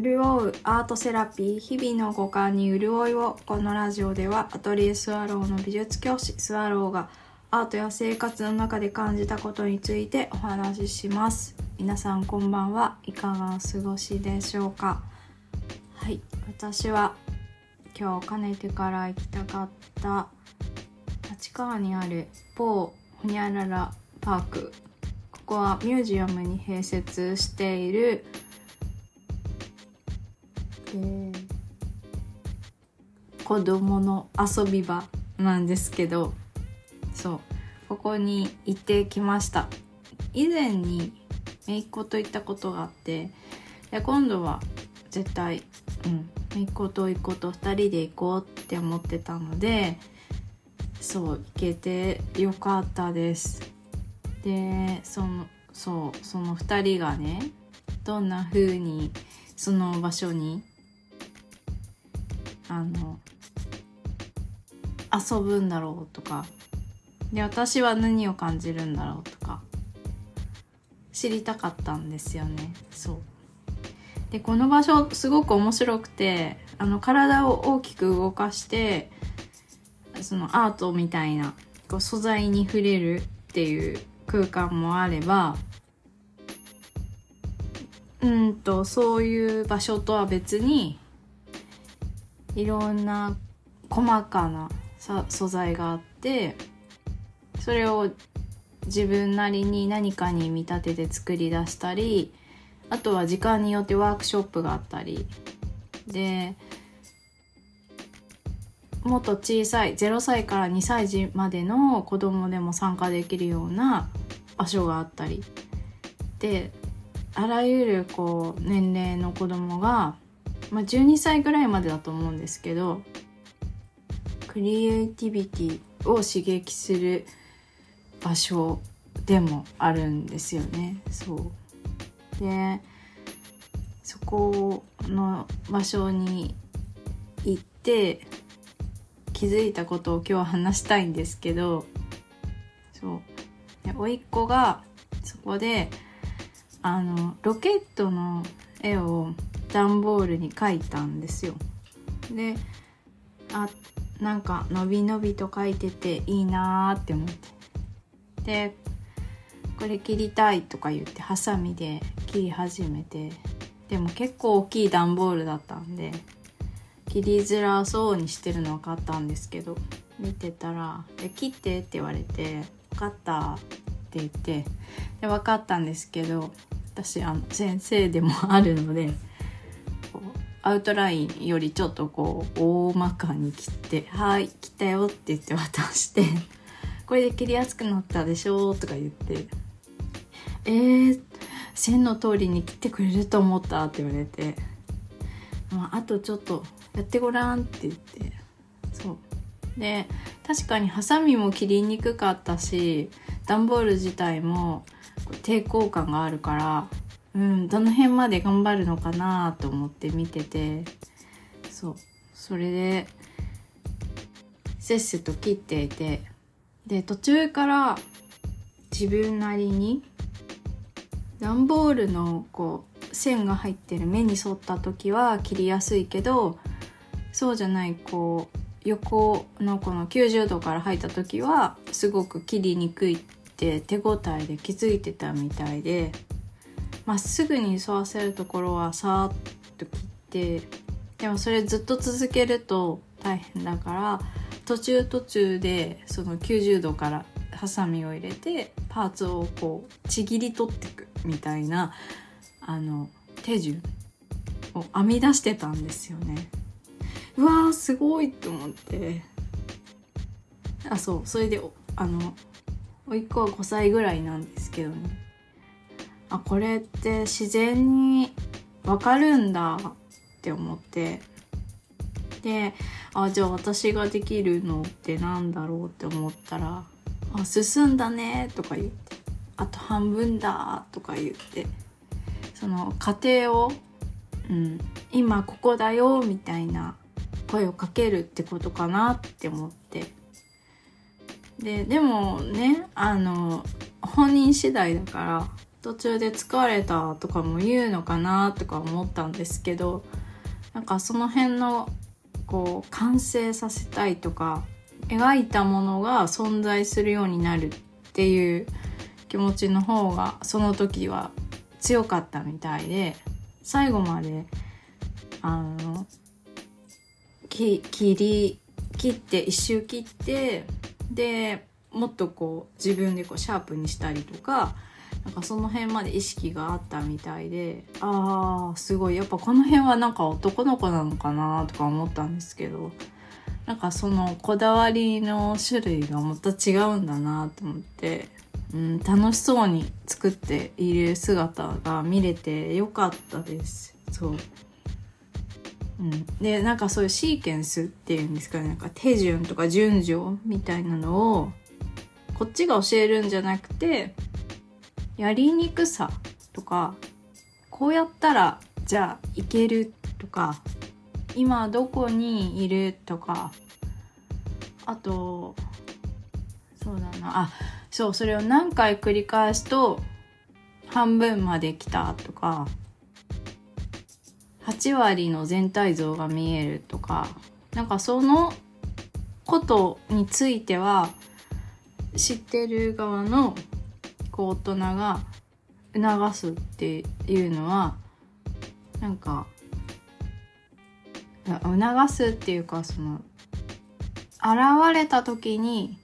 潤うアートセラピー日々の五感に潤いをこのラジオではアトリエスワローの美術教師スワローがアートや生活の中で感じたことについてお話しします。皆さんこんばんは。いかがお過ごしでしょうか。はい。私は今日かねてから行きたかった立川にある某ホニャララパーク。ここはミュージアムに併設している子供の遊び場なんですけどそうここに行ってきました。以前に姪っ子と行ったことがあってで今度は絶対うん姪っ子と甥っ子と2人で行こうって思ってたのでそう行けてよかったです。でそのそうその2人がねどんな風にその場所にあの遊ぶんだろうとか。で私は何を感じるんだろうとか。知りたかったんですよね。そう。でこの場所すごく面白くてあの体を大きく動かしてそのアートみたいなこう素材に触れるっていう空間もあればうんとそういう場所とは別にいろんな細かな素材があってそれを自分なりに何かに見立てて作り出したりあとは時間によってワークショップがあったり。でもっと小さい0歳から2歳児までの子供でも参加できるような場所があったり。であらゆるこう年齢の子供が、まあ、12歳ぐらいまでだと思うんですけどクリエイティビティを刺激する場所でもあるんですよね。そうでそこの場所に行って気づいたことを今日は話したいんですけどそうで甥っ子がそこであのロケットの絵を段ボールに描いたんですよ。であなんかのびのびと描いてていいなーって思ってでこれ切りたいとか言ってハサミで切り始めてでも結構大きい段ボールだったんで切りづらそうにしてるの分かったんですけど見てたら「切って」って言われて「分かった」って言ってで分かったんですけど私あの先生でもあるのでアウトラインよりちょっとこう大まかに切って「はい切ったよ」って言って渡して「これで切りやすくなったでしょ」とか言って「えー、線の通りに切ってくれると思った」って言われて「まあ、あとちょっとやってごらん」って言ってそう。で確かにハサミも切りにくかったし段ボール自体も抵抗感があるからうんどの辺まで頑張るのかなと思って見てて。そう。それでせっせと切っていて。で途中から自分なりに段ボールのこう線が入ってる目に沿った時は切りやすいけどそうじゃないこう横のこの90度から入った時はすごく切りにくいって手応えで気づいてたみたいで。まっすぐに沿わせるところはさーっと切ってでもそれずっと続けると大変だから途中途中でその90度からハサミを入れてパーツをこうちぎり取っていくみたいなあの手順を編み出してたんですよね。うわーすごいと思ってあそうそれであの甥っ子は5歳ぐらいなんですけどねあこれって自然にわかるんだって思って。であじゃあ私ができるのってなんだろうって思ったら「あ進んだね」とか言って「あと半分だ」とか言って。その過程を、うん、今ここだよみたいな声をかけるってことかなって思って。ででもねあの本人次第だから途中で疲れたとかも言うのかなとか思ったんですけどなんかその辺のこう完成させたいとか描いたものが存在するようになるっていう気持ちの方がその時は強かったみたいで最後まであの切り切って一周切ってでもっとこう自分でこうシャープにしたりとかなんかその辺まで意識があったみたいでああすごい。やっぱこの辺はなんか男の子なのかなとか思ったんですけどなんかそのこだわりの種類がまた違うんだなと思って、うん、楽しそうに作っている姿が見れてよかったです。そう。うん、でなんかそういうシーケンスっていうんですかね。なんか手順とか順序みたいなのをこっちが教えるんじゃなくてやりにくさとかこうやったらじゃあいけるとか今どこにいるとかあとそうだなあそうそれを何回繰り返すと半分まで来たとか8割の全体像が見えるとかなんかそのことについては知ってる側のこう大人が促すっていうのはなんか促すっていうかその現れた時に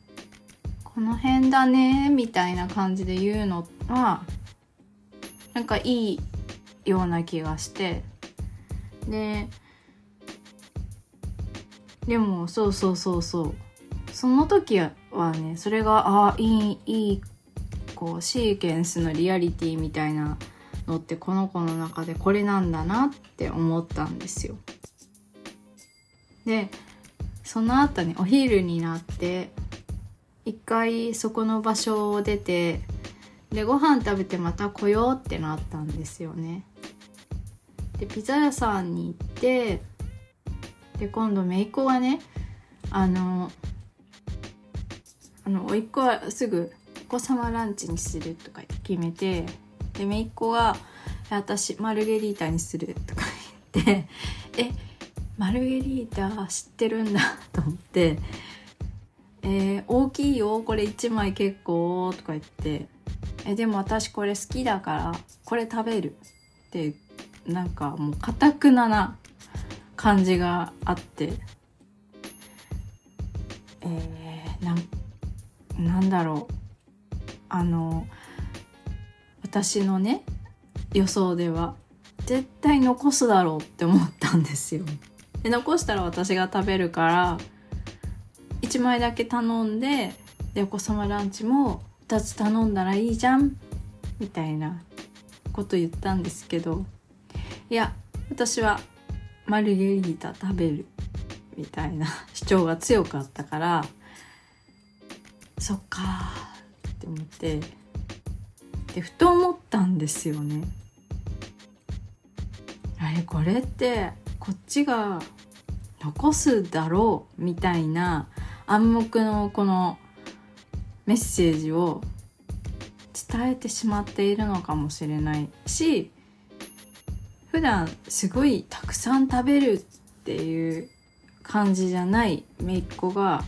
この辺だねみたいな感じで言うのはなんかいいような気がして。ででもそうそうそうそう。その時はねそれがああいいいいこうシーケンスのリアリティみたいなのってこの子の中でこれなんだなって思ったんですよ。でその後にお昼になって一回そこの場所を出てでご飯食べてまた来ようってなったんですよね。でピザ屋さんに行ってで今度姪っ子がねあのあの甥っ子はすぐ子様ランチにするとか決めてで姪っ子が「私マルゲリータにする」とか言って「えマルゲリータ知ってるんだ」と思って「えー、大きいよこれ1枚結構」とか言って「えでも私これ好きだからこれ食べる」ってなんかもうかたくなな感じがあってえー、なんなんだろう。あの私のね予想では絶対残すだろうって思ったんですよ。で残したら私が食べるから1枚だけ頼んででお子様ランチも2つ頼んだらいいじゃんみたいなこと言ったんですけどいや私はマルゲリータ食べるみたいな主張が強かったからそっかって思ってでふと思ったんですよね。あれこれってこっちが残すだろうみたいな暗黙のこのメッセージを伝えてしまっているのかもしれないし普段すごいたくさん食べるっていう感じじゃない姪っ子が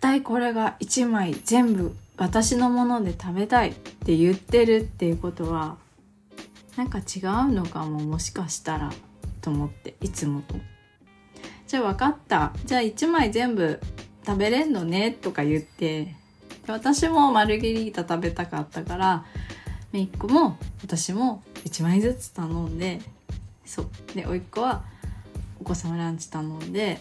対これが1枚全部私のもので食べたいって言ってるっていうことはなんか違うのかももしかしたらと思っていつもと。じゃあ分かったじゃあ1枚全部食べれんのねとか言って私もマルゲリータ食べたかったから姪っ子も私も1枚ずつ頼んでそうで甥っ子はお子様ランチ頼んで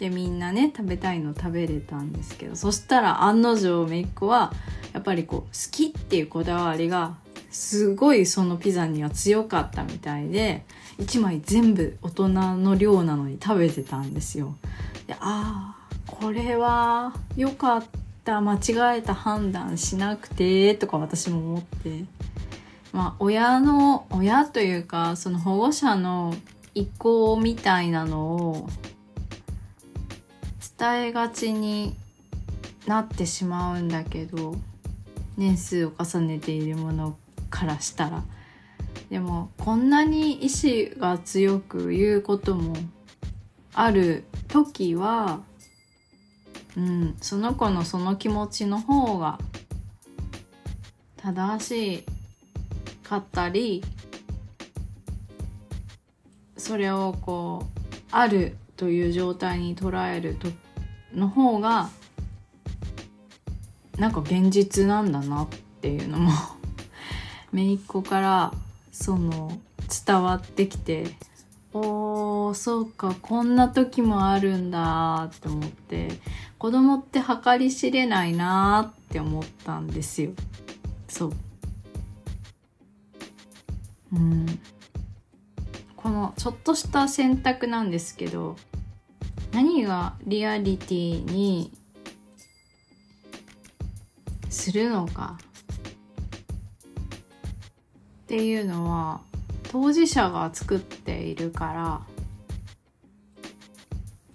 でみんなね食べたいの食べれたんですけどそしたら案の定姪っ子はやっぱりこう好きっていうこだわりがすごいそのピザには強かったみたいで1枚全部大人の量なのに食べてたんですよ。でああこれは良かった間違えた判断しなくてとか私も思ってまあ親の親というかその保護者の意向みたいなのを伝えがちになってしまうんだけど年数を重ねているものからしたら。でもこんなに意志が強く言うこともある時はうんその子のその気持ちの方が正しかったりそれをこうあるという状態に捉えるとの方がなんか現実なんだなっていうのも 姪っ子からその伝わってきておーそうかこんな時もあるんだって思って子供って計り知れないなって思ったんですよ。そう。うん。このちょっとした選択なんですけど何がリアリティにするのか。っていうのは当事者が作っているから。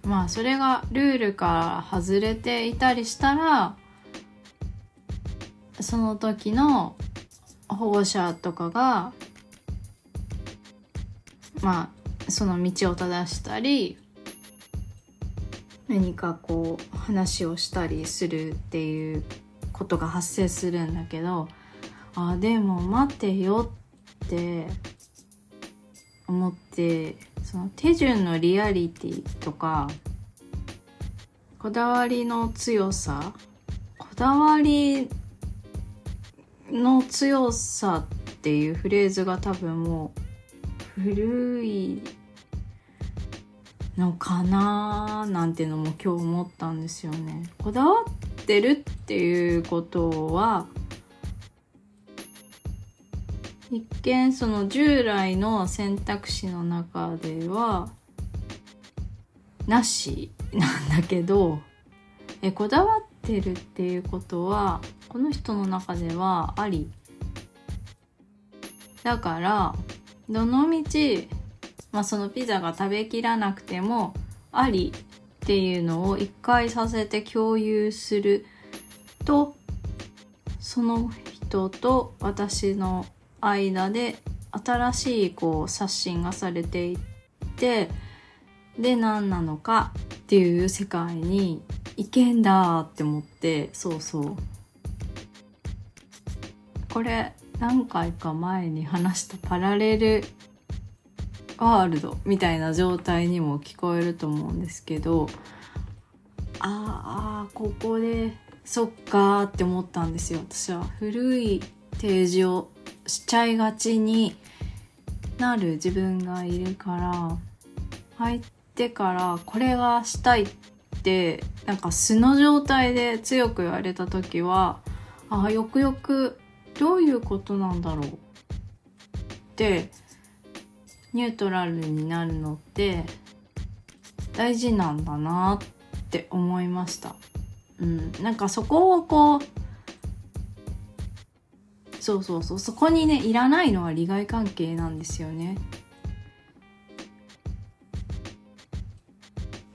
まあそれがルールから外れていたりしたらその時の保護者とかがまあその道を正したり何かこう話をしたりするっていうことが発生するんだけどあでも待てよって思ってその手順のリアリティとかこだわりの強さこだわりの強さっていうフレーズが多分もう古いのかななんていうのも今日思ったんですよね。こだわってるっていうことは一見その従来の選択肢の中ではなしなんだけどえこだわってるっていうことはこの人の中ではありだからどのみちまあ、そのピザが食べきらなくてもありっていうのを一回させて共有するとその人と私の間で新しいこう刷新がされていってで何なのかっていう世界に行けんだって思ってそうそう。これ何回か前に話したパラレルワールドみたいな状態にも聞こえると思うんですけどああここでそっかーって思ったんですよ。私は古い提示をしちゃいがちになる自分がいるから入ってからこれがしたいってなんか素の状態で強く言われた時はああよくよくどういうことなんだろうってニュートラルになるのって大事なんだなって思いました。うん、なんかそこをこうそうそうそうそこにねいらないのは利害関係なんですよね。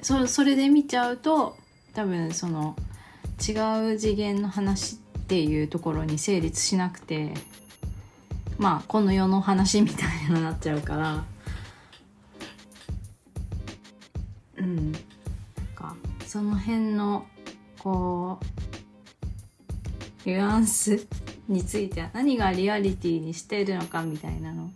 そそれで見ちゃうと多分その違う次元の話っていうところに成立しなくてまあこの世の話みたいになっちゃうから。うん。なんかその辺のこうニュアンスについては何がリアリティにしているのかみたいなの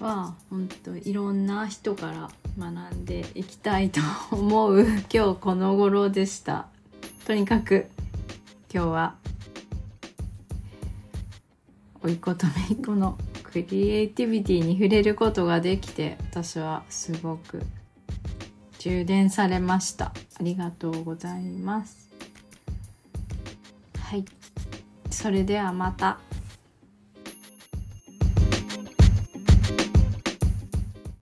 は本当いろんな人から学んでいきたいと思う今日この頃でした。とにかく今日は甥っ子と姪っ子のクリエイティビティに触れることができて私はすごく充電されました。ありがとうございます。はい。それではまた。